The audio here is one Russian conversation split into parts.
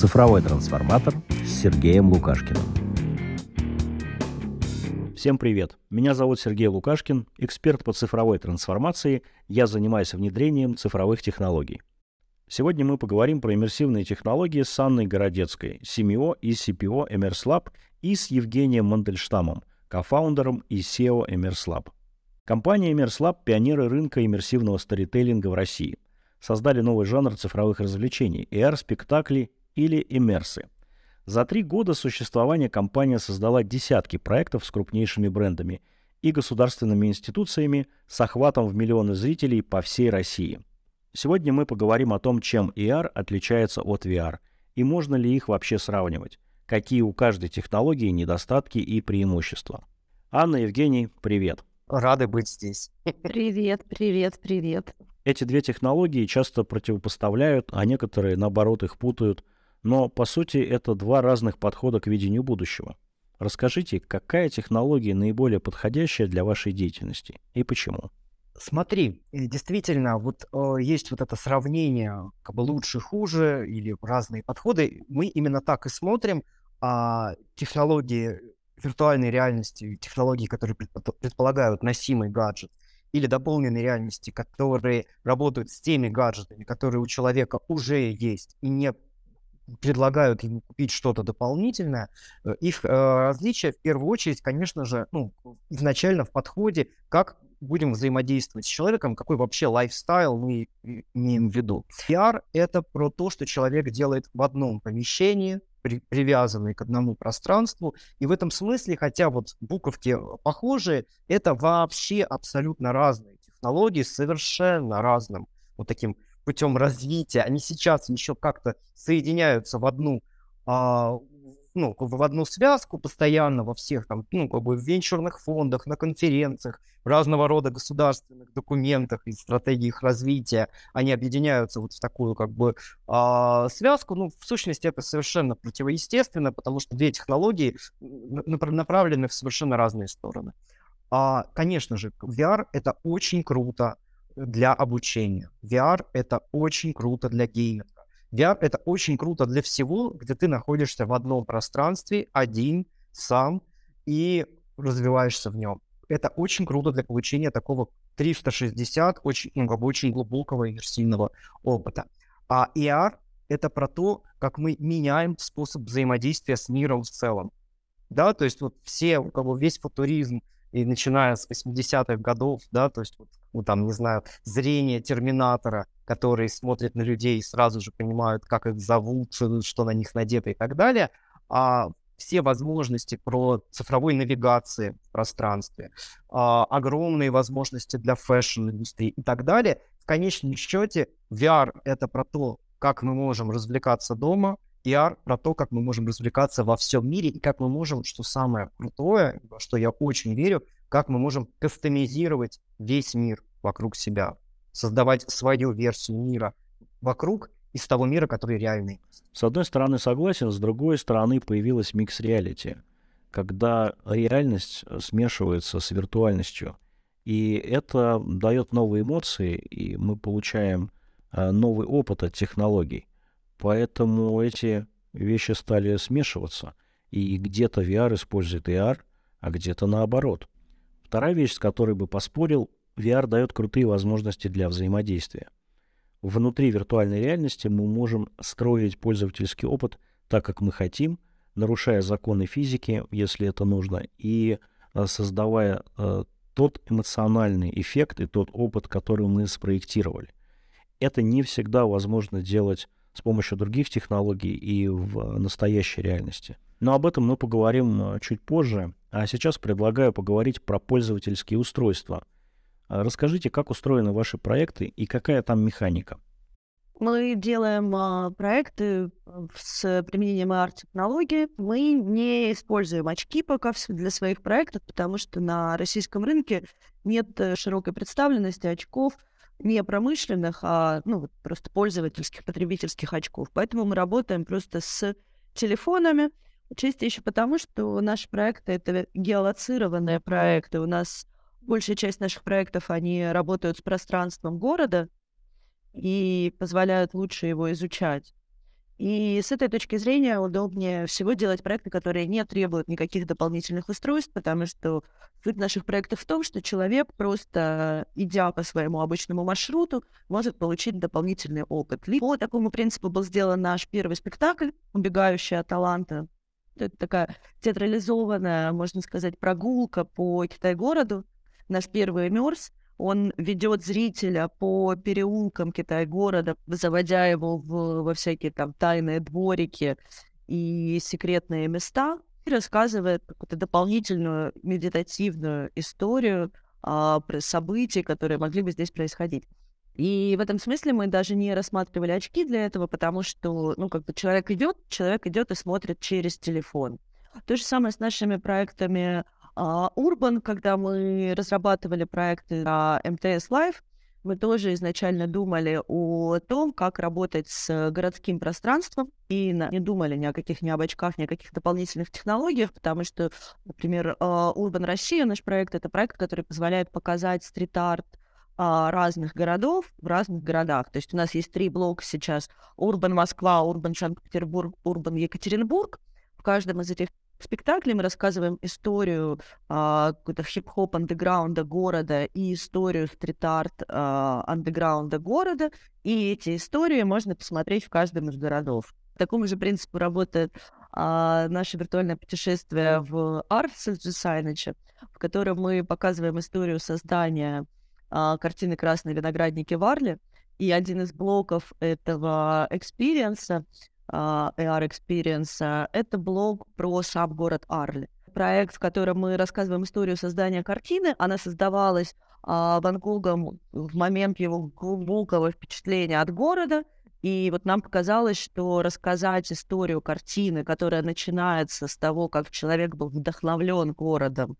Цифровой трансформатор с Сергеем Лукашкиным. Всем привет! Меня зовут Сергей Лукашкин, эксперт по цифровой трансформации. Я занимаюсь внедрением цифровых технологий. Сегодня мы поговорим про иммерсивные технологии с Анной Городецкой, CMO и CPO Emerslab и с Евгением Мандельштамом, кофаундером и SEO Emerslab. Компания Emerslab – пионеры рынка иммерсивного сторителлинга в России. Создали новый жанр цифровых развлечений – AR-спектакли или иммерсы. За три года существования компания создала десятки проектов с крупнейшими брендами и государственными институциями с охватом в миллионы зрителей по всей России. Сегодня мы поговорим о том, чем AR отличается от VR и можно ли их вообще сравнивать, какие у каждой технологии недостатки и преимущества. Анна, Евгений, привет. Рады быть здесь. Привет, привет, привет. Эти две технологии часто противопоставляют, а некоторые, наоборот, их путают – но, по сути, это два разных подхода к видению будущего. Расскажите, какая технология наиболее подходящая для вашей деятельности и почему? Смотри, э, действительно, вот э, есть вот это сравнение как бы лучше-хуже или разные подходы. Мы именно так и смотрим. А технологии виртуальной реальности, технологии, которые предполагают носимый гаджет, или дополненной реальности, которые работают с теми гаджетами, которые у человека уже есть и не предлагают ему купить что-то дополнительное, э, их э, различия в первую очередь, конечно же, ну, изначально в подходе, как будем взаимодействовать с человеком, какой вообще лайфстайл мы имеем в виду. VR — это про то, что человек делает в одном помещении, при, привязанный к одному пространству. И в этом смысле, хотя вот буковки похожие, это вообще абсолютно разные технологии с совершенно разным вот таким путем развития, они сейчас еще как-то соединяются в одну, а, ну, в одну связку постоянно во всех там, ну, как бы в венчурных фондах, на конференциях, разного рода государственных документах и стратегиях развития, они объединяются вот в такую как бы а, связку. Ну, в сущности, это совершенно противоестественно, потому что две технологии направлены в совершенно разные стороны. А, конечно же, VR — это очень круто, для обучения. VR — это очень круто для гейминга. VR — это очень круто для всего, где ты находишься в одном пространстве, один, сам, и развиваешься в нем. Это очень круто для получения такого 360, очень, ну, очень глубокого иммерсивного опыта. А AR — это про то, как мы меняем способ взаимодействия с миром в целом. Да, то есть вот все, как бы весь футуризм, и начиная с 80-х годов, да, то есть вот, ну, там, не знаю, зрение терминатора, который смотрит на людей и сразу же понимают, как их зовут, что на них надето и так далее, а все возможности про цифровой навигации в пространстве, а, огромные возможности для фэшн-индустрии и так далее. В конечном счете VR — это про то, как мы можем развлекаться дома, PR про то, как мы можем развлекаться во всем мире и как мы можем, что самое крутое, что я очень верю, как мы можем кастомизировать весь мир вокруг себя, создавать свою версию мира вокруг из того мира, который реальный. С одной стороны согласен, с другой стороны появилась микс-реалити, когда реальность э, смешивается с виртуальностью. И это дает новые эмоции, и мы получаем э, новый опыт от технологий. Поэтому эти вещи стали смешиваться. И где-то VR использует AR, а где-то наоборот. Вторая вещь, с которой бы поспорил, VR дает крутые возможности для взаимодействия. Внутри виртуальной реальности мы можем строить пользовательский опыт так, как мы хотим, нарушая законы физики, если это нужно, и э, создавая э, тот эмоциональный эффект и тот опыт, который мы спроектировали. Это не всегда возможно делать с помощью других технологий и в настоящей реальности. Но об этом мы поговорим э, чуть позже. А сейчас предлагаю поговорить про пользовательские устройства. А расскажите, как устроены ваши проекты и какая там механика? Мы делаем а, проекты э, с применением AR-технологии. Мы не используем очки пока для своих проектов, потому что на российском рынке нет э, широкой представленности очков – не промышленных, а ну, просто пользовательских, потребительских очков. Поэтому мы работаем просто с телефонами. Чисто еще потому, что наши проекты — это геолоцированные проекты. У нас большая часть наших проектов, они работают с пространством города и позволяют лучше его изучать. И с этой точки зрения удобнее всего делать проекты, которые не требуют никаких дополнительных устройств, потому что суть наших проектов в том, что человек просто, идя по своему обычному маршруту, может получить дополнительный опыт. По такому принципу был сделан наш первый спектакль «Убегающая от таланта». Это такая театрализованная, можно сказать, прогулка по Китай-городу. Наш первый иммерс, он ведет зрителя по переулкам Китай-города, заводя его в, во всякие там тайные дворики и секретные места, и рассказывает какую-то дополнительную медитативную историю а, про события, которые могли бы здесь происходить. И в этом смысле мы даже не рассматривали очки для этого, потому что, ну, как бы человек идет, человек идет и смотрит через телефон. То же самое с нашими проектами а, Urban, когда мы разрабатывали проекты на МТС Live, мы тоже изначально думали о том, как работать с городским пространством, и не думали ни о каких ни об очках, ни о каких дополнительных технологиях, потому что, например, а, Urban Россия, наш проект, это проект, который позволяет показать стрит-арт а, разных городов в разных городах. То есть у нас есть три блока сейчас. Урбан Москва, Урбан Санкт-Петербург, Урбан Екатеринбург. В каждом из этих спектакле мы рассказываем историю а, какой-то хип-хоп андеграунда города и историю стрит-арт а, андеграунда города, и эти истории можно посмотреть в каждом из городов. По такому же принципу работает а, наше виртуальное путешествие в Arts Design, в котором мы показываем историю создания а, картины «Красные виноградники» в Арле, и один из блоков этого experience 'а AR Experience, это блог про сам город Арль. Проект, в котором мы рассказываем историю создания картины, она создавалась uh, Ван Гогом в момент его глубокого впечатления от города, и вот нам показалось, что рассказать историю картины, которая начинается с того, как человек был вдохновлен городом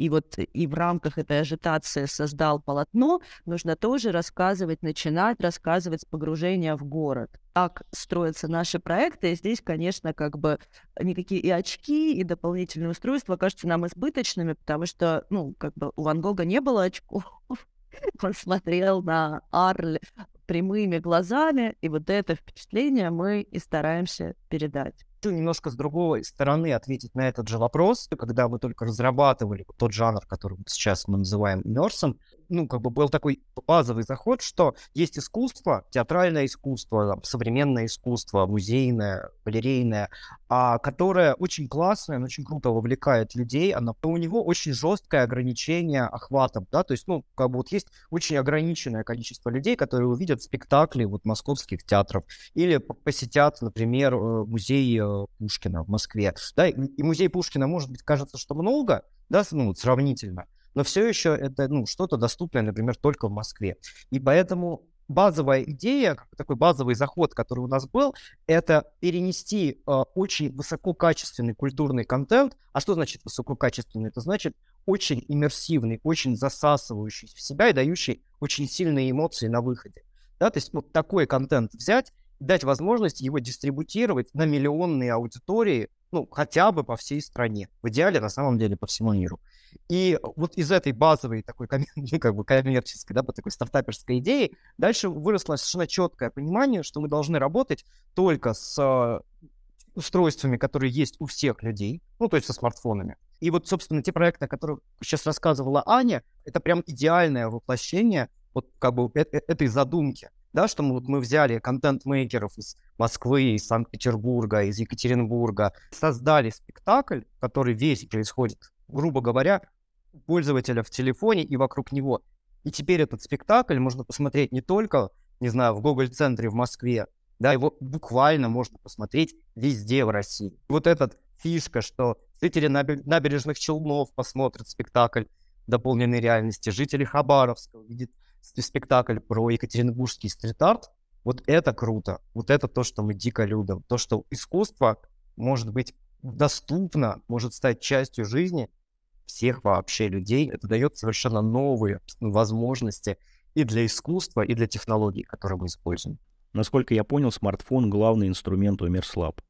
и вот и в рамках этой ажитации создал полотно, нужно тоже рассказывать, начинать рассказывать с погружения в город. Так строятся наши проекты, и здесь, конечно, как бы никакие и очки, и дополнительные устройства кажутся нам избыточными, потому что, ну, как бы у Ван Гога не было очков, он смотрел на Арль прямыми глазами, и вот это впечатление мы и стараемся передать немножко с другой стороны ответить на этот же вопрос. Когда мы только разрабатывали тот жанр, который сейчас мы называем иммерсом, ну, как бы был такой базовый заход, что есть искусство, театральное искусство, там, современное искусство, музейное, галерейное, а, которое очень классное, очень круто вовлекает людей, оно, у него очень жесткое ограничение охватом, да, то есть, ну, как бы вот есть очень ограниченное количество людей, которые увидят спектакли вот московских театров или посетят, например, э, музей э, Пушкина в Москве, да, и музей Пушкина, может быть, кажется, что много, да, ну, сравнительно, но все еще это ну, что-то доступное, например, только в Москве. И поэтому базовая идея, такой базовый заход, который у нас был, это перенести э, очень высококачественный культурный контент. А что значит высококачественный? Это значит очень иммерсивный, очень засасывающий в себя и дающий очень сильные эмоции на выходе. Да, то есть вот такой контент взять, дать возможность его дистрибутировать на миллионные аудитории, ну, хотя бы по всей стране. В идеале, на самом деле, по всему миру. И вот из этой базовой такой как бы коммерческой, да, такой стартаперской идеи дальше выросло совершенно четкое понимание, что мы должны работать только с устройствами, которые есть у всех людей, ну, то есть со смартфонами. И вот, собственно, те проекты, о которых сейчас рассказывала Аня, это прям идеальное воплощение вот как бы э, э, этой задумки, да, что мы, вот мы взяли контент-мейкеров из Москвы, из Санкт-Петербурга, из Екатеринбурга, создали спектакль, который весь происходит грубо говоря, пользователя в телефоне и вокруг него. И теперь этот спектакль можно посмотреть не только, не знаю, в Гоголь-центре в Москве, да, его буквально можно посмотреть везде в России. Вот эта фишка, что зрители набережных Челнов посмотрят спектакль дополненной реальности, жители Хабаровска увидят спектакль про Екатеринбургский стрит-арт, вот это круто. Вот это то, что мы дико любим. То, что искусство может быть доступно, может стать частью жизни всех вообще людей. Это дает совершенно новые возможности и для искусства, и для технологий, которые мы используем. Насколько я понял, смартфон — главный инструмент у Мерслаб.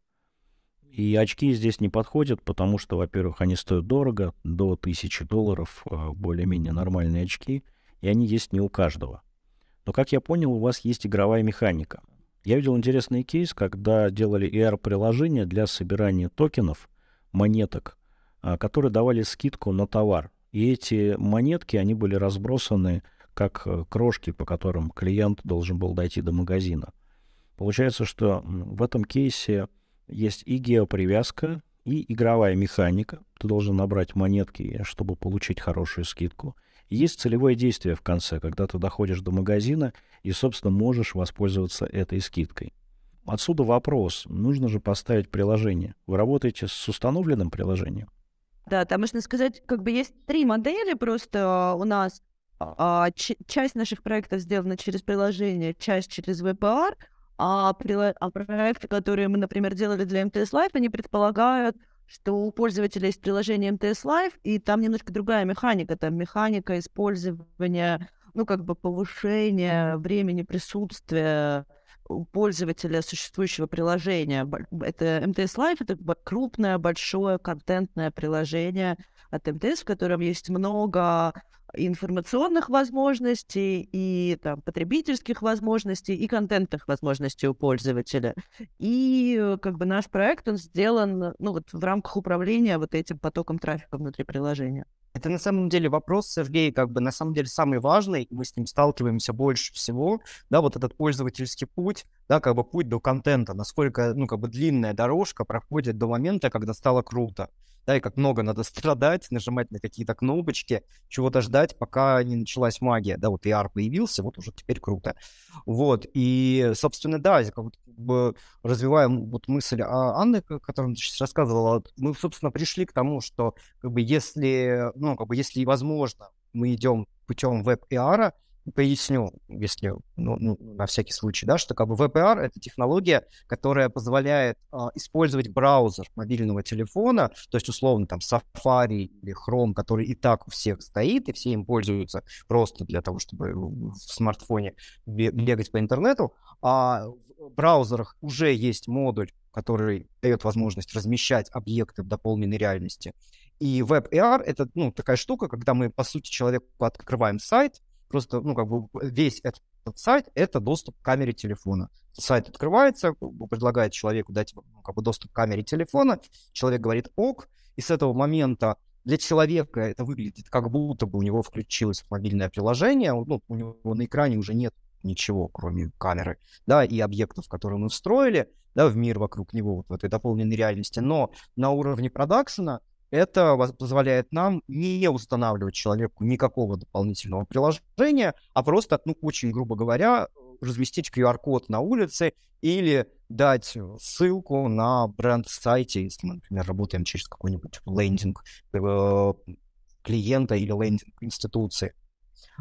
И очки здесь не подходят, потому что, во-первых, они стоят дорого, до тысячи долларов, а, более-менее нормальные очки, и они есть не у каждого. Но, как я понял, у вас есть игровая механика. Я видел интересный кейс, когда делали ER-приложение для собирания токенов, монеток, которые давали скидку на товар. И эти монетки, они были разбросаны как э, крошки, по которым клиент должен был дойти до магазина. Получается, что в этом кейсе есть и геопривязка, и игровая механика. Ты должен набрать монетки, чтобы получить хорошую скидку. Есть целевое действие в конце, когда ты доходишь до магазина и, собственно, можешь воспользоваться этой скидкой. Отсюда вопрос. Нужно же поставить приложение. Вы работаете с установленным приложением? Да, там можно сказать, как бы есть три модели просто у нас. А, часть наших проектов сделана через приложение, часть через VPR, а, прила... а проекты, которые мы, например, делали для МТС Live, они предполагают, что у пользователя есть приложение МТС Live, и там немножко другая механика. Там механика использования, ну, как бы повышения времени присутствия пользователя существующего приложения. Это МТС Live, это крупное, большое контентное приложение от МТС, в котором есть много информационных возможностей, и там, потребительских возможностей, и контентных возможностей у пользователя. И э, как бы наш проект, он сделан ну, вот, в рамках управления вот этим потоком трафика внутри приложения. Это на самом деле вопрос, Сергей, как бы на самом деле самый важный, мы с ним сталкиваемся больше всего, да, вот этот пользовательский путь, да, как бы путь до контента, насколько, ну, как бы длинная дорожка проходит до момента, когда стало круто да, и как много надо страдать, нажимать на какие-то кнопочки, чего-то ждать, пока не началась магия, да, вот AR появился, вот уже теперь круто. Вот, и, собственно, да, как бы развиваем вот мысль Анны, которую сейчас рассказывала, мы, собственно, пришли к тому, что, как бы, если, ну, как бы, если возможно, мы идем путем веб-AR, поясню, если ну, ну, на всякий случай, да, что как бы VPR — это технология, которая позволяет э, использовать браузер мобильного телефона, то есть условно там Safari или Chrome, который и так у всех стоит, и все им пользуются просто для того, чтобы в смартфоне бегать по интернету, а в браузерах уже есть модуль, который дает возможность размещать объекты в дополненной реальности. И WebAR — это ну, такая штука, когда мы, по сути, человеку открываем сайт, просто, ну, как бы весь этот сайт — это доступ к камере телефона. Сайт открывается, предлагает человеку дать ну, как бы доступ к камере телефона, человек говорит «ок», и с этого момента для человека это выглядит как будто бы у него включилось мобильное приложение, ну, у него на экране уже нет ничего, кроме камеры, да, и объектов, которые мы встроили, да, в мир вокруг него, вот в этой дополненной реальности. Но на уровне продакшена это позволяет нам не устанавливать человеку никакого дополнительного приложения, а просто, ну, очень грубо говоря, разместить QR-код на улице или дать ссылку на бренд-сайте, если мы, например, работаем через какой-нибудь лендинг э, клиента или лендинг институции.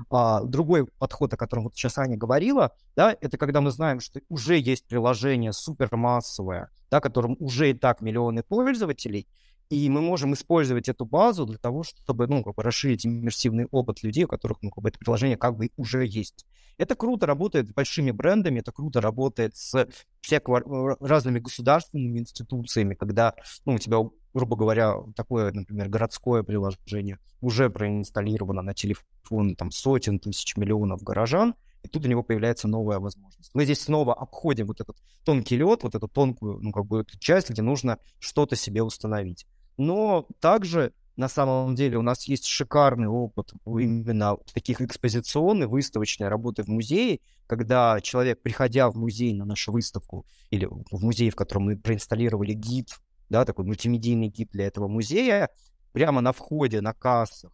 А, другой подход, о котором вот сейчас Аня говорила, да, это когда мы знаем, что уже есть приложение супермассовое, да, которым уже и так миллионы пользователей, и мы можем использовать эту базу для того, чтобы, ну, как бы расширить иммерсивный опыт людей, у которых, ну, как бы это приложение как бы уже есть. Это круто работает с большими брендами, это круто работает с всякого разными государственными институциями, когда, ну, у тебя, грубо говоря, такое, например, городское приложение уже проинсталлировано на телефон там сотен тысяч миллионов горожан, и тут у него появляется новая возможность. Мы здесь снова обходим вот этот тонкий лед, вот эту тонкую, ну, как бы, часть, где нужно что-то себе установить. Но также на самом деле у нас есть шикарный опыт именно таких экспозиционных, выставочной работы в музее, когда человек, приходя в музей на нашу выставку или в музей, в котором мы проинсталлировали гид, да, такой мультимедийный гид для этого музея, прямо на входе, на кассах,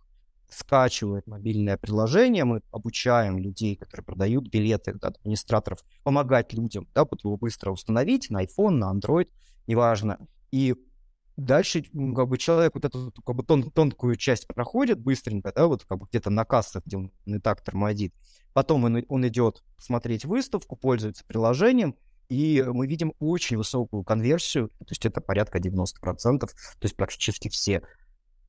скачивает мобильное приложение, мы обучаем людей, которые продают билеты, администраторов, помогать людям, да, вот его быстро установить на iPhone, на Android, неважно. И Дальше, как бы, человек вот эту как бы, тон, тонкую часть проходит быстренько, да, вот как бы где-то на кассах, где он и так тормозит. Потом он, он идет смотреть выставку, пользуется приложением, и мы видим очень высокую конверсию, то есть это порядка 90%, то есть практически все.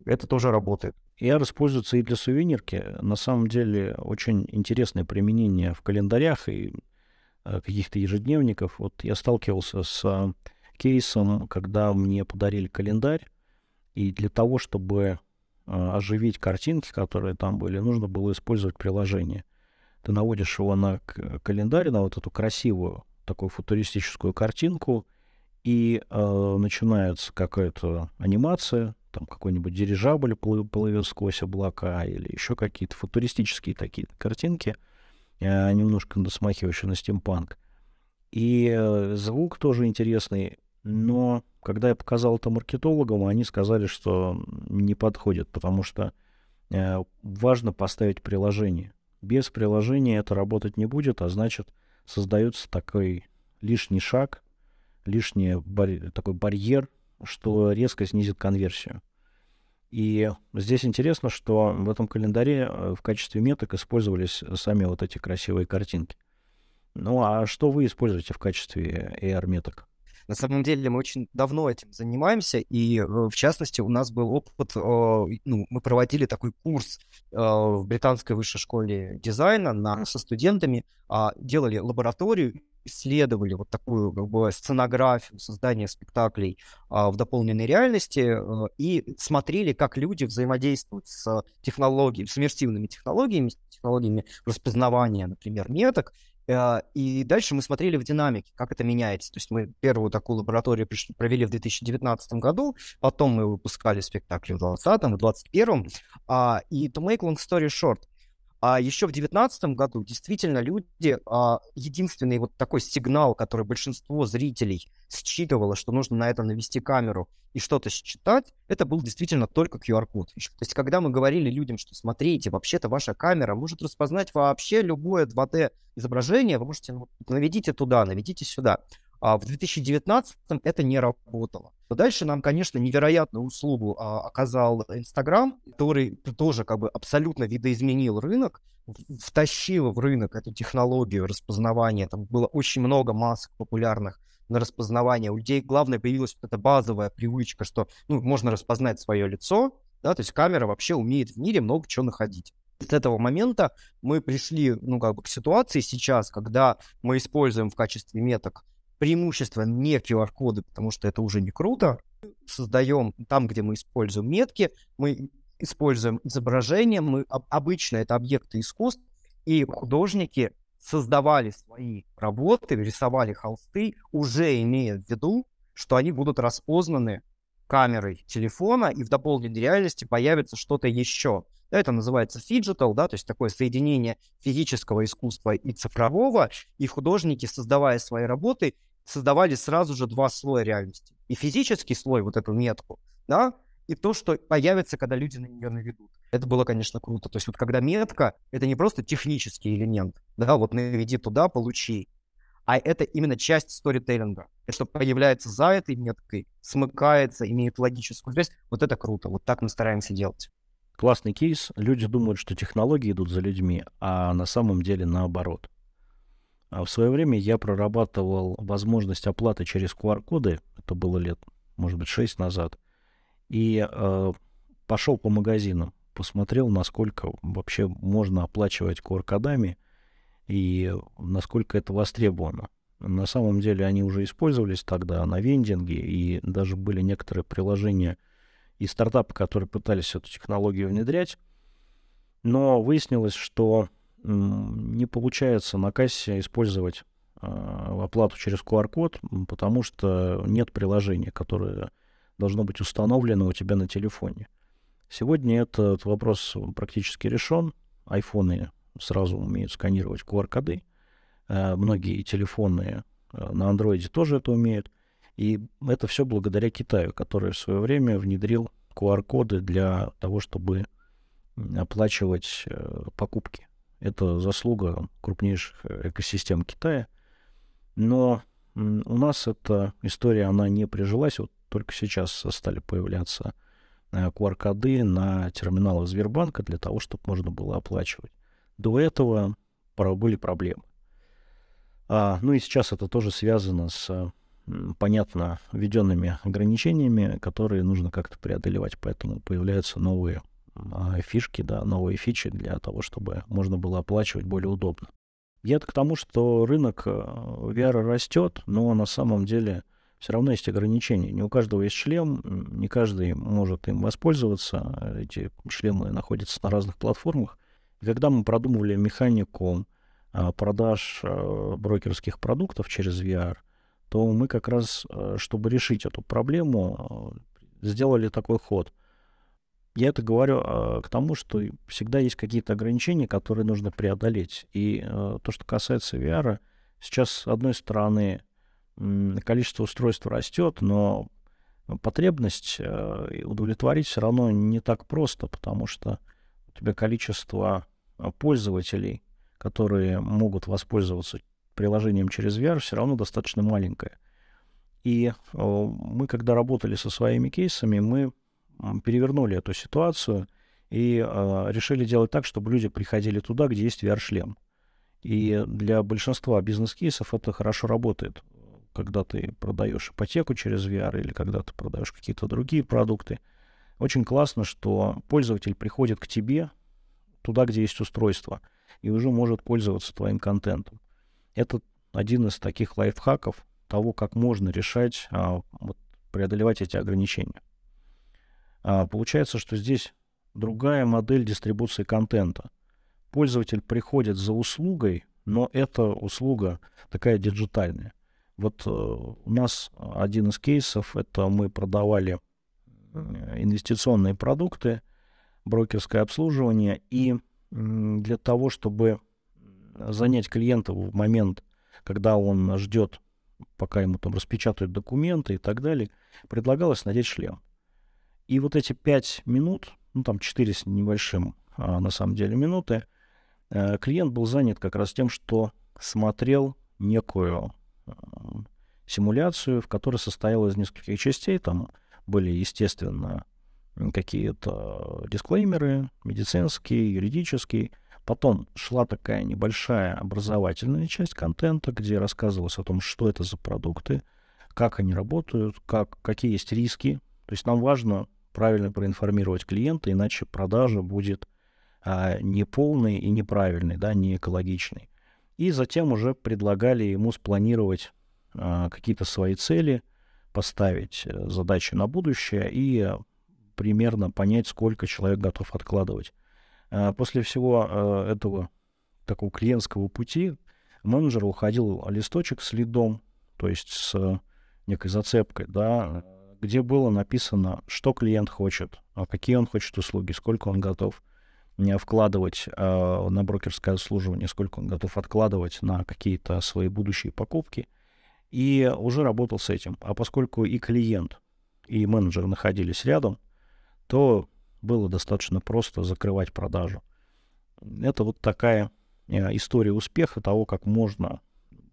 Это тоже работает. AR используется и для сувенирки. На самом деле очень интересное применение в календарях и э, каких-то ежедневников. Вот я сталкивался с кейсом, когда мне подарили календарь, и для того, чтобы а, оживить картинки, которые там были, нужно было использовать приложение. Ты наводишь его на календарь, на вот эту красивую такую футуристическую картинку, и э, начинается какая-то анимация, там какой-нибудь дирижабль плывет сквозь облака или еще какие-то футуристические такие картинки, э, немножко смахивающие на стимпанк. И э, звук тоже интересный, но когда я показал это маркетологам, они сказали, что не подходит, потому что э, важно поставить приложение. Без приложения это работать не будет, а значит создается такой лишний шаг, лишний бар- такой барьер, что резко снизит конверсию. И здесь интересно, что в этом календаре э, в качестве меток использовались сами вот эти красивые картинки. Ну а что вы используете в качестве AR-меток? На самом деле мы очень давно этим занимаемся, и э, в частности у нас был опыт, ну, мы проводили такой курс э, в британской высшей школе дизайна на, со студентами, а, делали лабораторию, исследовали вот такую как бы сценографию создания спектаклей а, в дополненной реальности а, и смотрели, как люди взаимодействуют с технологиями, с иммерсивными технологиями, технологиями распознавания, например, меток, а, и дальше мы смотрели в динамике, как это меняется. То есть мы первую такую лабораторию провели в 2019 году, потом мы выпускали спектакли в 2020, в 2021. И to make long story short, а еще в 2019 году действительно люди, а, единственный вот такой сигнал, который большинство зрителей считывало, что нужно на это навести камеру и что-то считать, это был действительно только QR-код. То есть когда мы говорили людям, что смотрите, вообще-то ваша камера может распознать вообще любое 2D изображение, вы можете ну, наведите туда, наведите сюда. А в 2019 это не работало. Дальше нам, конечно, невероятную услугу а, оказал Инстаграм, который тоже как бы абсолютно видоизменил рынок, втащил в рынок эту технологию распознавания. Там было очень много масок популярных на распознавание. У людей, главное, появилась вот эта базовая привычка, что ну, можно распознать свое лицо, да, то есть камера вообще умеет в мире много чего находить. С этого момента мы пришли, ну, как бы к ситуации сейчас, когда мы используем в качестве меток преимущество не QR-коды, потому что это уже не круто. Создаем там, где мы используем метки, мы используем изображения, мы обычно это объекты искусств, и художники создавали свои работы, рисовали холсты, уже имея в виду, что они будут распознаны камерой телефона, и в дополненной реальности появится что-то еще. Это называется phygital, да, то есть такое соединение физического искусства и цифрового, и художники, создавая свои работы, создавали сразу же два слоя реальности. И физический слой, вот эту метку, да, и то, что появится, когда люди на нее наведут. Это было, конечно, круто. То есть вот когда метка, это не просто технический элемент, да, вот наведи туда, получи, а это именно часть сторителлинга. Это что появляется за этой меткой, смыкается, имеет логическую связь. Вот это круто. Вот так мы стараемся делать. Классный кейс. Люди думают, что технологии идут за людьми, а на самом деле наоборот. А в свое время я прорабатывал возможность оплаты через QR-коды. Это было лет, может быть, 6 назад. И э, пошел по магазинам, посмотрел, насколько вообще можно оплачивать QR-кодами и насколько это востребовано. На самом деле они уже использовались тогда на вендинге, и даже были некоторые приложения и стартапы, которые пытались эту технологию внедрять. Но выяснилось, что не получается на кассе использовать э, оплату через QR-код, потому что нет приложения, которое должно быть установлено у тебя на телефоне. Сегодня этот вопрос практически решен. Айфоны сразу умеют сканировать QR-коды. Э, многие телефоны э, на андроиде тоже это умеют. И это все благодаря Китаю, который в свое время внедрил QR-коды для того, чтобы оплачивать э, покупки. Это заслуга крупнейших э, экосистем Китая. Но у нас эта история, она не прижилась. Вот только сейчас стали появляться QR-коды э, на терминалах Сбербанка для того, чтобы можно было оплачивать. До этого были проблемы. А, ну и сейчас это тоже связано с, понятно, введенными ограничениями, которые нужно как-то преодолевать. Поэтому появляются новые а, фишки, да, новые фичи для того, чтобы можно было оплачивать более удобно. Я к тому, что рынок э, VR растет, но на самом деле все равно есть ограничения. Не у каждого есть шлем, не каждый может им воспользоваться. Эти шлемы находятся на разных платформах. Когда мы продумывали механику а, продаж брокерских продуктов через VR, то мы как раз, чтобы решить эту проблему, сделали такой ход. Я это говорю к тому, что всегда есть какие-то ограничения, которые нужно преодолеть. И то, что касается VR, сейчас, с одной стороны, количество устройств растет, но потребность э, удовлетворить все равно не так просто, потому что у тебя количество э, пользователей, которые могут воспользоваться приложением через VR, все равно достаточно маленькое. И мы, когда работали со своими кейсами, мы перевернули эту ситуацию и э, решили делать так, чтобы люди приходили туда, где есть VR-шлем. И для большинства бизнес-кейсов это хорошо работает когда ты продаешь ипотеку через VR или когда ты продаешь какие-то другие продукты. Очень классно, что пользователь приходит к тебе туда, где есть устройство, и уже может пользоваться твоим контентом. Это один из таких лайфхаков того, как можно решать, а, вот, преодолевать эти ограничения. А, получается, что здесь другая модель дистрибуции контента. Пользователь приходит за услугой, но эта услуга такая диджитальная. Вот э, у нас один из кейсов, это мы продавали э, инвестиционные продукты, брокерское обслуживание, и для того, чтобы занять клиента в момент, когда он ждет, пока ему там распечатают документы и так далее, предлагалось надеть шлем. И вот эти пять минут, ну там четыре с небольшим а, на самом деле минуты, э, клиент был занят как раз тем, что смотрел некую симуляцию, в которой состояла из нескольких частей. Там были, естественно, какие-то дисклеймеры, медицинские, юридические. Потом шла такая небольшая образовательная часть контента, где рассказывалось о том, что это за продукты, как они работают, как, какие есть риски. То есть нам важно правильно проинформировать клиента, иначе продажа будет а, неполной и неправильной, да, не экологичной. И затем уже предлагали ему спланировать а, какие-то свои цели, поставить э, задачи на будущее и примерно понять, сколько человек готов откладывать. А, после всего а, этого такого клиентского пути менеджер уходил листочек с лидом, то есть с некой зацепкой, да, где было написано, что клиент хочет, какие он хочет услуги, сколько он готов вкладывать э, на брокерское обслуживание, сколько он готов откладывать на какие-то свои будущие покупки. И уже работал с этим. А поскольку и клиент, и менеджер находились рядом, то было достаточно просто закрывать продажу. Это вот такая э, история успеха того, как можно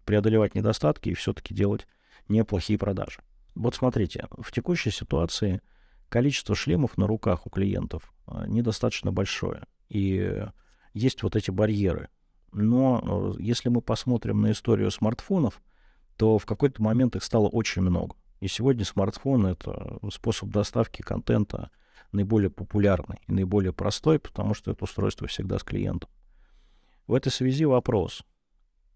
преодолевать недостатки и все-таки делать неплохие продажи. Вот смотрите, в текущей ситуации количество шлемов на руках у клиентов э, недостаточно большое и есть вот эти барьеры. Но э, если мы посмотрим на историю смартфонов, то в какой-то момент их стало очень много. И сегодня смартфон — это способ доставки контента наиболее популярный и наиболее простой, потому что это устройство всегда с клиентом. В этой связи вопрос.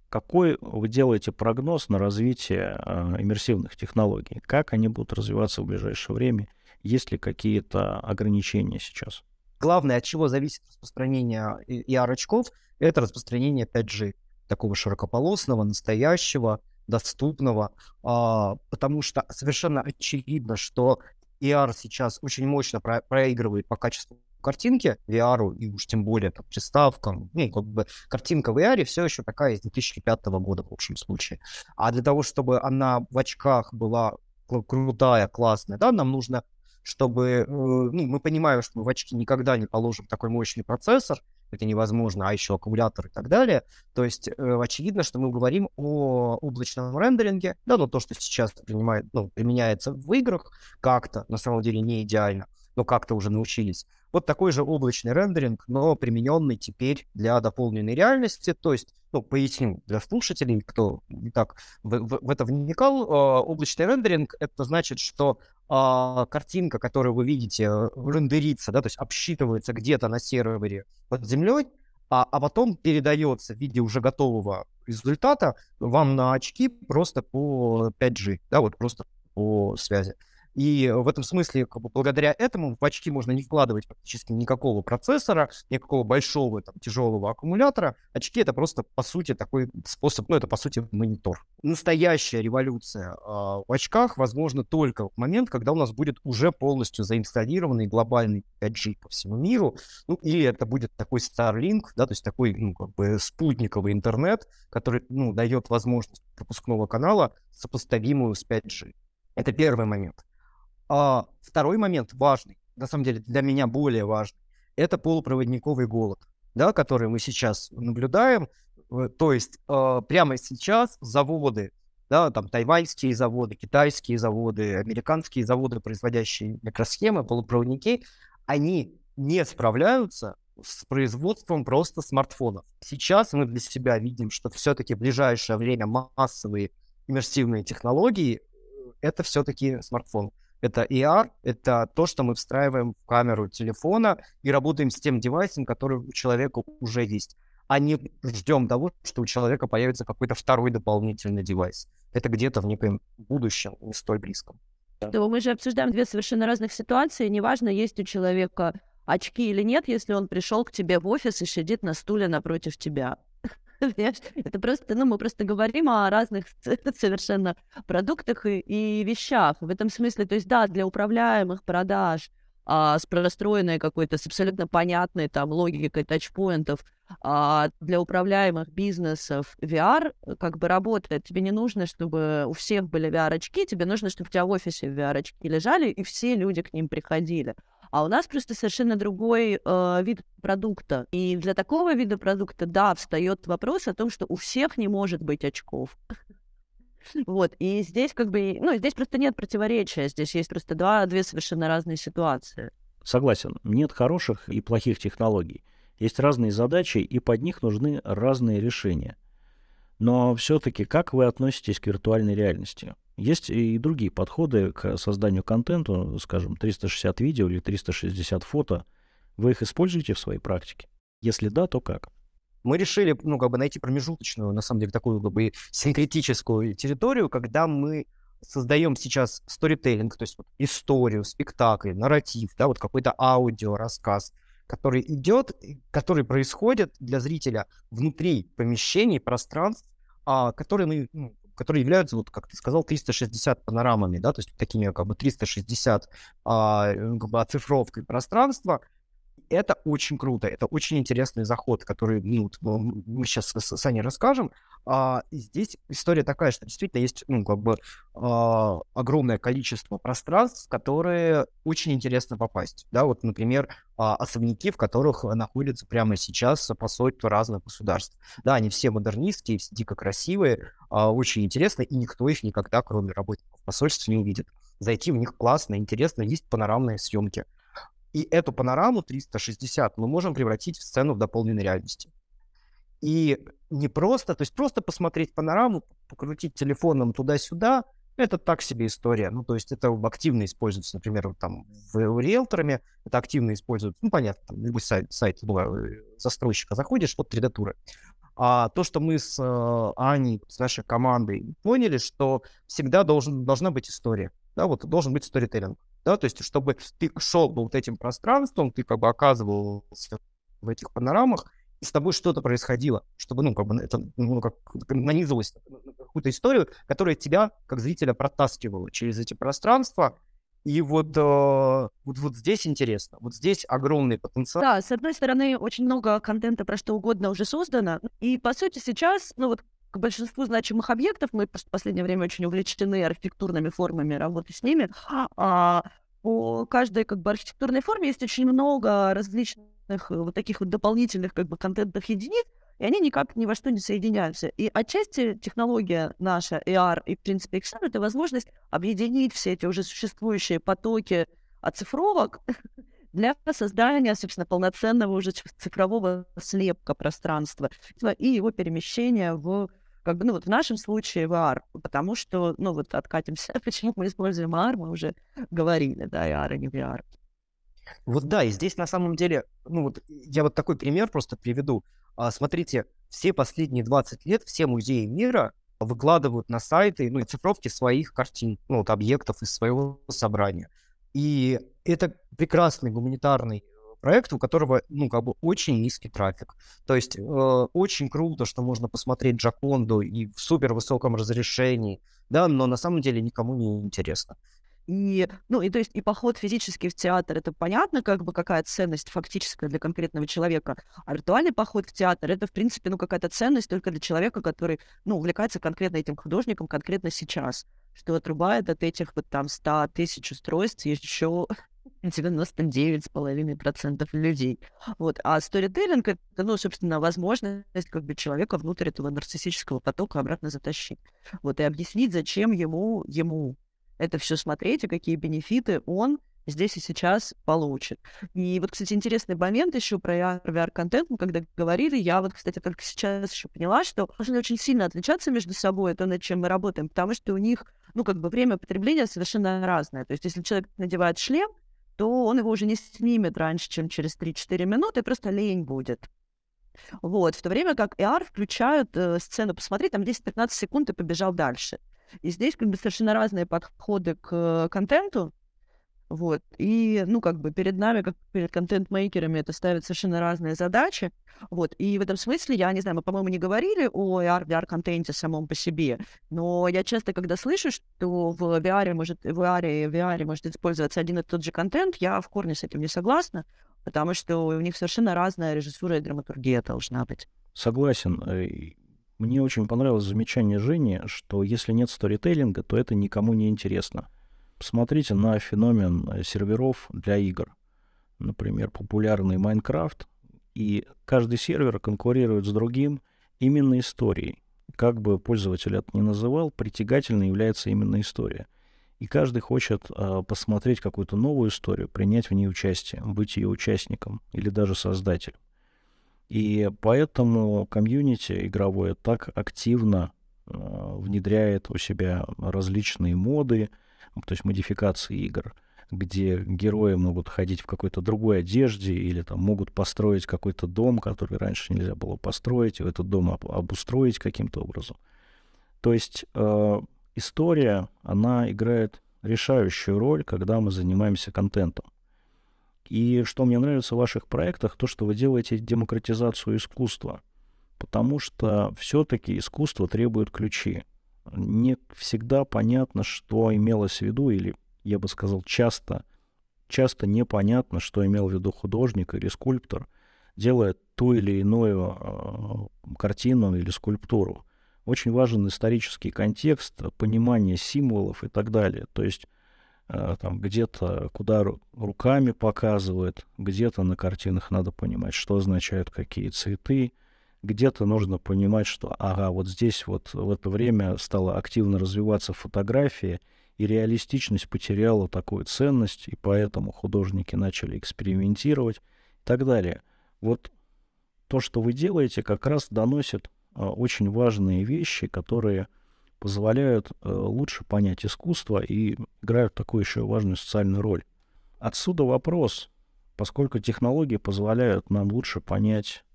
Какой вы делаете прогноз на развитие э, иммерсивных технологий? Как они будут развиваться в ближайшее время? Есть ли какие-то ограничения сейчас? Главное, от чего зависит распространение ER-очков, это распространение 5G, такого широкополосного, настоящего, доступного, а, потому что совершенно очевидно, что ER сейчас очень мощно про- проигрывает по качеству картинки VR, и уж тем более там, приставкам, ну, как бы картинка в VR все еще такая из 2005 года в общем случае. А для того, чтобы она в очках была крутая, классная, да, нам нужно чтобы, э, ну, мы понимаем, что мы в очки никогда не положим такой мощный процессор, это невозможно, а еще аккумулятор и так далее. То есть э, очевидно, что мы говорим о облачном рендеринге, да, но то, что сейчас принимает, ну, применяется в играх, как-то, на самом деле, не идеально, но как-то уже научились. Вот такой же облачный рендеринг, но примененный теперь для дополненной реальности, то есть ну, поясню для слушателей, кто не так в, в, в это вникал, э, облачный рендеринг — это значит, что э, картинка, которую вы видите, э, рендерится, да, то есть обсчитывается где-то на сервере под землей, а, а потом передается в виде уже готового результата вам на очки просто по 5G, да, вот просто по связи. И в этом смысле, как бы, благодаря этому в очки можно не вкладывать практически никакого процессора, никакого большого там, тяжелого аккумулятора. Очки — это просто, по сути, такой способ, ну, это, по сути, монитор. Настоящая революция э, в очках возможна только в момент, когда у нас будет уже полностью заинсталлированный глобальный 5G по всему миру, ну, или это будет такой Starlink, да, то есть такой, ну, как бы спутниковый интернет, который, ну, дает возможность пропускного канала, сопоставимую с 5G. Это первый момент. А второй момент важный, на самом деле для меня более важный, это полупроводниковый голод, да, который мы сейчас наблюдаем. Э, то есть э, прямо сейчас заводы, да, там тайваньские заводы, китайские заводы, американские заводы, производящие микросхемы, полупроводники, они не справляются с производством просто смартфонов. Сейчас мы для себя видим, что все-таки в ближайшее время массовые иммерсивные технологии э, это все-таки смартфон. Это AR, это то, что мы встраиваем в камеру телефона и работаем с тем девайсом, который у человека уже есть, а не ждем того, что у человека появится какой-то второй дополнительный девайс. Это где-то в некоем будущем, не столь близком. То мы же обсуждаем две совершенно разных ситуации. Неважно, есть у человека очки или нет, если он пришел к тебе в офис и сидит на стуле напротив тебя. Это просто, ну, мы просто говорим о разных совершенно продуктах и, и вещах. В этом смысле, то есть, да, для управляемых продаж, а, с простроенной какой-то, с абсолютно понятной там логикой тачпоинтов, а, для управляемых бизнесов VR как бы работает. Тебе не нужно, чтобы у всех были VR-очки, тебе нужно, чтобы у тебя в офисе VR-очки лежали, и все люди к ним приходили. А у нас просто совершенно другой э, вид продукта. И для такого вида продукта, да, встает вопрос о том, что у всех не может быть очков. Вот, и здесь как бы, ну, здесь просто нет противоречия, здесь есть просто два, две совершенно разные ситуации. Согласен, нет хороших и плохих технологий. Есть разные задачи, и под них нужны разные решения. Но все-таки как вы относитесь к виртуальной реальности? Есть и другие подходы к созданию контента, скажем, 360 видео или 360 фото. Вы их используете в своей практике? Если да, то как? Мы решили, ну, как бы найти промежуточную, на самом деле, такую, как бы, синкретическую территорию, когда мы создаем сейчас сторителлинг, то есть вот, историю, спектакль, нарратив, да, вот какой-то аудио, рассказ, который идет, который происходит для зрителя внутри помещений, пространств, а, которые мы ну, которые являются, вот как ты сказал, 360 панорамами, да, то есть такими как бы 360 а, как бы оцифровкой пространства. Это очень круто, это очень интересный заход, который ну, мы сейчас с Саней расскажем. А, здесь история такая, что действительно есть ну, как бы, а, огромное количество пространств, в которые очень интересно попасть. Да, вот, например, а, особняки, в которых находятся прямо сейчас посольства разных государств. Да, они все модернистские, все дико красивые, а, очень интересно, и никто их никогда, кроме работников посольства, не увидит. Зайти в них классно, интересно, есть панорамные съемки. И эту панораму 360 мы можем превратить в сцену в дополненной реальности. И не просто, то есть просто посмотреть панораму, покрутить телефоном туда-сюда, это так себе история. Ну, то есть это активно используется, например, там в, в риэлторами, это активно используется, ну, понятно, там, любой сайт, сайт любого э, застройщика заходишь, вот 3D-туры. А то, что мы с э, Аней, с нашей командой поняли, что всегда должен, должна быть история. Да, вот должен быть сторителлинг. Да, то есть, чтобы ты шел бы вот этим пространством, ты как бы оказывался в этих панорамах, и с тобой что-то происходило, чтобы, ну, как бы это, ну, как нанизывалось на какую-то историю, которая тебя, как зрителя, протаскивала через эти пространства, и вот, э, вот, вот здесь интересно, вот здесь огромный потенциал. Да, с одной стороны, очень много контента про что угодно уже создано, и, по сути, сейчас, ну, вот к большинству значимых объектов, мы в последнее время очень увлечены архитектурными формами работы с ними, а, по каждой как бы архитектурной форме есть очень много различных э, вот таких вот дополнительных как бы контентных единиц, и они никак ни во что не соединяются. И отчасти технология наша, AR и, в принципе, XR — это возможность объединить все эти уже существующие потоки оцифровок для создания, собственно, полноценного уже цифрового слепка пространства и его перемещения в как бы, ну вот в нашем случае VR, потому что, ну вот откатимся, почему мы используем AR, мы уже говорили, да, AR, и не VR. Вот да, и здесь на самом деле, ну вот я вот такой пример просто приведу. А, смотрите, все последние 20 лет все музеи мира выкладывают на сайты, ну, и цифровки своих картин, ну, вот объектов из своего собрания. И это прекрасный гуманитарный проект, у которого, ну, как бы очень низкий трафик. То есть э, очень круто, что можно посмотреть Джаконду и в супер высоком разрешении, да, но на самом деле никому не интересно. И, ну, и то есть и поход физически в театр, это понятно, как бы какая ценность фактическая для конкретного человека, а виртуальный поход в театр, это, в принципе, ну, какая-то ценность только для человека, который, ну, увлекается конкретно этим художником конкретно сейчас, что отрубает от этих вот там 100 тысяч устройств еще 99,5% людей. Вот. А сторителлинг — это, ну, собственно, возможность как бы человека внутрь этого нарциссического потока обратно затащить. Вот, и объяснить, зачем ему, ему это все смотреть и какие бенефиты он здесь и сейчас получит. И вот, кстати, интересный момент еще про VR-контент, мы когда говорили, я вот, кстати, только сейчас еще поняла, что должны очень сильно отличаться между собой, то, над чем мы работаем, потому что у них, ну, как бы время потребления совершенно разное. То есть, если человек надевает шлем, то он его уже не снимет раньше, чем через 3-4 минуты, просто лень будет. Вот, в то время как AR включают э, сцену, посмотри, там 10-15 секунд и побежал дальше. И здесь как бы совершенно разные подходы к контенту, вот. И, ну, как бы перед нами, как перед контент-мейкерами, это ставят совершенно разные задачи. Вот. И в этом смысле, я не знаю, мы, по-моему, не говорили о AR, VR-контенте самом по себе, но я часто, когда слышу, что в VR может, в VR, в VR может использоваться один и тот же контент, я в корне с этим не согласна, потому что у них совершенно разная режиссура и драматургия должна быть. Согласен. Э, мне очень понравилось замечание Жени, что если нет сторителлинга, то это никому не интересно. Посмотрите на феномен э, серверов для игр. Например, популярный Майнкрафт, и каждый сервер конкурирует с другим именно историей. Как бы пользователь это ни называл, притягательной является именно история. И каждый хочет э, посмотреть какую-то новую историю, принять в ней участие, быть ее участником или даже создателем. И поэтому комьюнити игровое так активно э, внедряет у себя различные моды, то есть модификации игр, где герои могут ходить в какой-то другой одежде или там могут построить какой-то дом, который раньше нельзя было построить, и этот дом об- обустроить каким-то образом. То есть э, история, она играет решающую роль, когда мы занимаемся контентом. И что мне нравится в ваших проектах, то, что вы делаете демократизацию искусства. Потому что все-таки искусство требует ключи. Не всегда понятно, что имелось в виду, или, я бы сказал, часто, часто непонятно, что имел в виду художник или скульптор, делая ту или иную э, картину или скульптуру. Очень важен исторический контекст, понимание символов и так далее. То есть Э, там где-то куда руками показывает, где-то на картинах надо понимать, что означают какие цветы, где-то нужно понимать, что, ага, вот здесь вот в это время стала активно развиваться фотография, и реалистичность потеряла такую ценность, и поэтому художники начали экспериментировать и так далее. Вот то, что вы делаете, как раз доносит а, очень важные вещи, которые позволяют э, лучше понять искусство и играют такую еще важную социальную роль. Отсюда вопрос, поскольку технологии позволяют нам лучше понять а,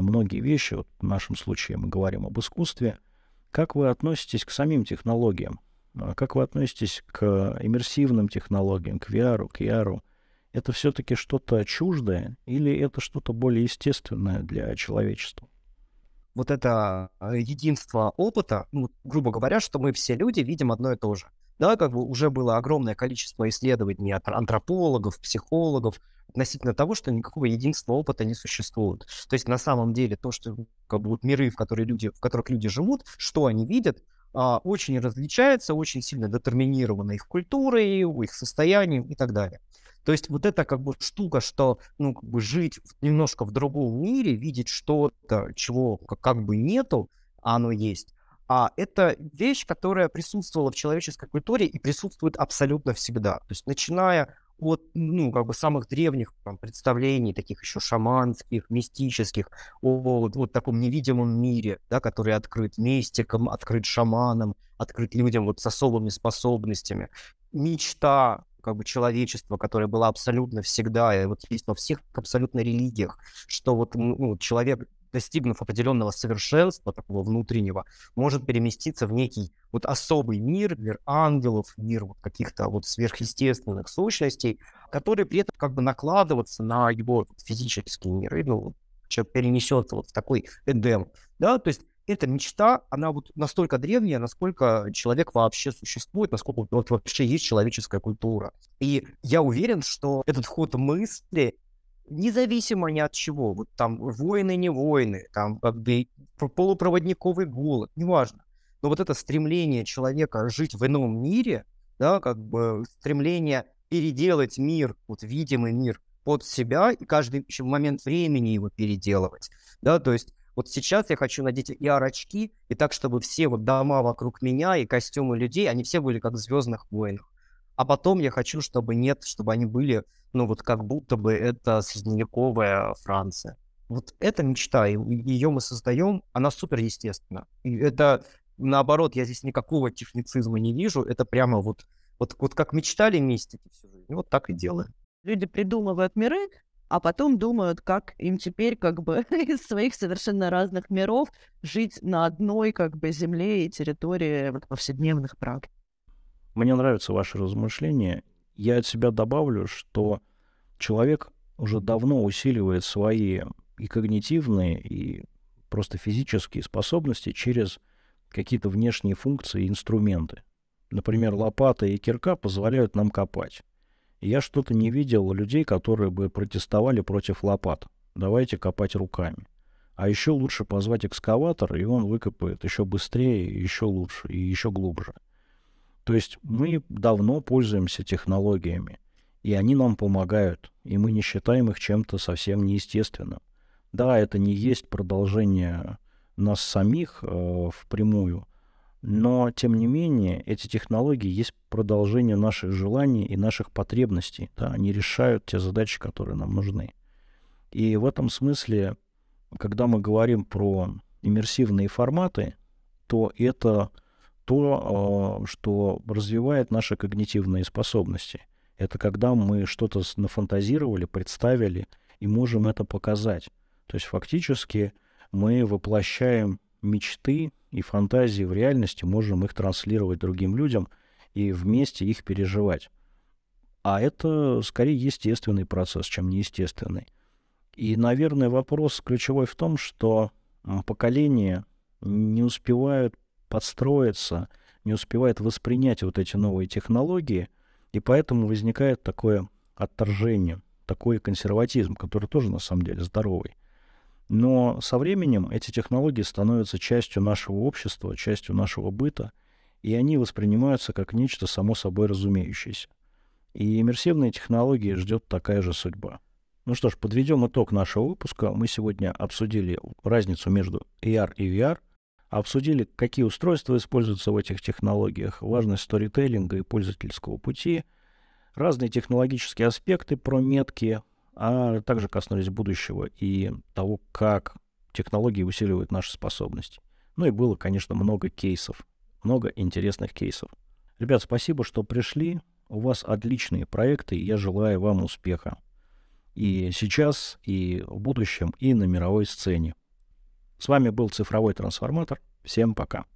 многие вещи, вот в нашем случае мы говорим об искусстве, как вы относитесь к самим технологиям? А как вы относитесь к иммерсивным технологиям, к VR, к AR? Это все-таки что-то чуждое или это что-то более естественное для человечества? вот это а, единство опыта, ну, грубо говоря, что мы все люди видим одно и то же. Да, как бы уже было огромное количество исследований от антропологов, психологов относительно того, что никакого единства опыта не существует. То есть на самом деле то, что как бы вот миры, в, которые люди, в которых люди живут, что они видят, а, очень различается, очень сильно детерминировано их культурой, их состоянием и так далее. То есть вот эта как бы штука, что ну как бы жить немножко в другом мире, видеть что-то, чего как бы нету, а оно есть. А это вещь, которая присутствовала в человеческой культуре и присутствует абсолютно всегда. То есть начиная от, ну, как бы самых древних там, представлений, таких еще шаманских, мистических, о вот, вот таком невидимом мире, да, который открыт мистикам, открыт шаманам, открыт людям вот с особыми способностями. Мечта как бы человечества, которое было абсолютно всегда, и вот есть во всех абсолютно религиях, что вот ну, человек достигнув определенного совершенства, такого внутреннего, может переместиться в некий вот особый мир, мир ангелов, мир вот каких-то вот сверхъестественных сущностей, которые при этом как бы накладываться на его физический мир. И, ну, человек перенесется вот в такой Эдем. Да, то есть эта мечта, она вот настолько древняя, насколько человек вообще существует, насколько вот вообще есть человеческая культура. И я уверен, что этот ход мысли независимо ни от чего, вот там войны, не войны, там как бы полупроводниковый голод, неважно. Но вот это стремление человека жить в ином мире, да, как бы стремление переделать мир, вот видимый мир под себя и каждый еще момент времени его переделывать, да, то есть вот сейчас я хочу надеть AR-очки, и так, чтобы все вот дома вокруг меня и костюмы людей, они все были как в «Звездных войнах». А потом я хочу, чтобы нет, чтобы они были, ну вот как будто бы это средневековая Франция. Вот эта мечта, ее мы создаем, она супер естественна. И это, наоборот, я здесь никакого техницизма не вижу, это прямо вот, вот, вот как мечтали мистики всю жизнь, вот так и делаем. Люди придумывают миры, а потом думают, как им теперь как бы из своих совершенно разных миров жить на одной как бы земле и территории вот, повседневных практик. Мне нравятся ваши размышления. Я от себя добавлю, что человек уже давно усиливает свои и когнитивные, и просто физические способности через какие-то внешние функции и инструменты. Например, лопата и кирка позволяют нам копать я что-то не видел людей, которые бы протестовали против лопат. Давайте копать руками. А еще лучше позвать экскаватор, и он выкопает еще быстрее, еще лучше и еще глубже. То есть мы давно пользуемся технологиями, и они нам помогают, и мы не считаем их чем-то совсем неестественным. Да, это не есть продолжение нас самих э, впрямую, но, тем не менее, эти технологии есть продолжение наших желаний и наших потребностей. Да, они решают те задачи, которые нам нужны. И в этом смысле, когда мы говорим про иммерсивные форматы, то это то, а, что развивает наши когнитивные способности. Это когда мы что-то нафантазировали, представили и можем это показать. То есть фактически мы воплощаем мечты и фантазии в реальности, можем их транслировать другим людям и вместе их переживать. А это скорее естественный процесс, чем неестественный. И, наверное, вопрос ключевой в том, что поколение не успевают подстроиться, не успевает воспринять вот эти новые технологии, и поэтому возникает такое отторжение, такой консерватизм, который тоже на самом деле здоровый. Но со временем эти технологии становятся частью нашего общества, частью нашего быта, и они воспринимаются как нечто само собой разумеющееся. И иммерсивные технологии ждет такая же судьба. Ну что ж, подведем итог нашего выпуска. Мы сегодня обсудили разницу между AR и VR, обсудили, какие устройства используются в этих технологиях, важность сторителлинга и пользовательского пути, разные технологические аспекты про метки, а также коснулись будущего и того, как технологии усиливают наши способности. Ну и было, конечно, много кейсов, много интересных кейсов. Ребят, спасибо, что пришли. У вас отличные проекты, и я желаю вам успеха. И сейчас, и в будущем, и на мировой сцене. С вами был цифровой трансформатор. Всем пока.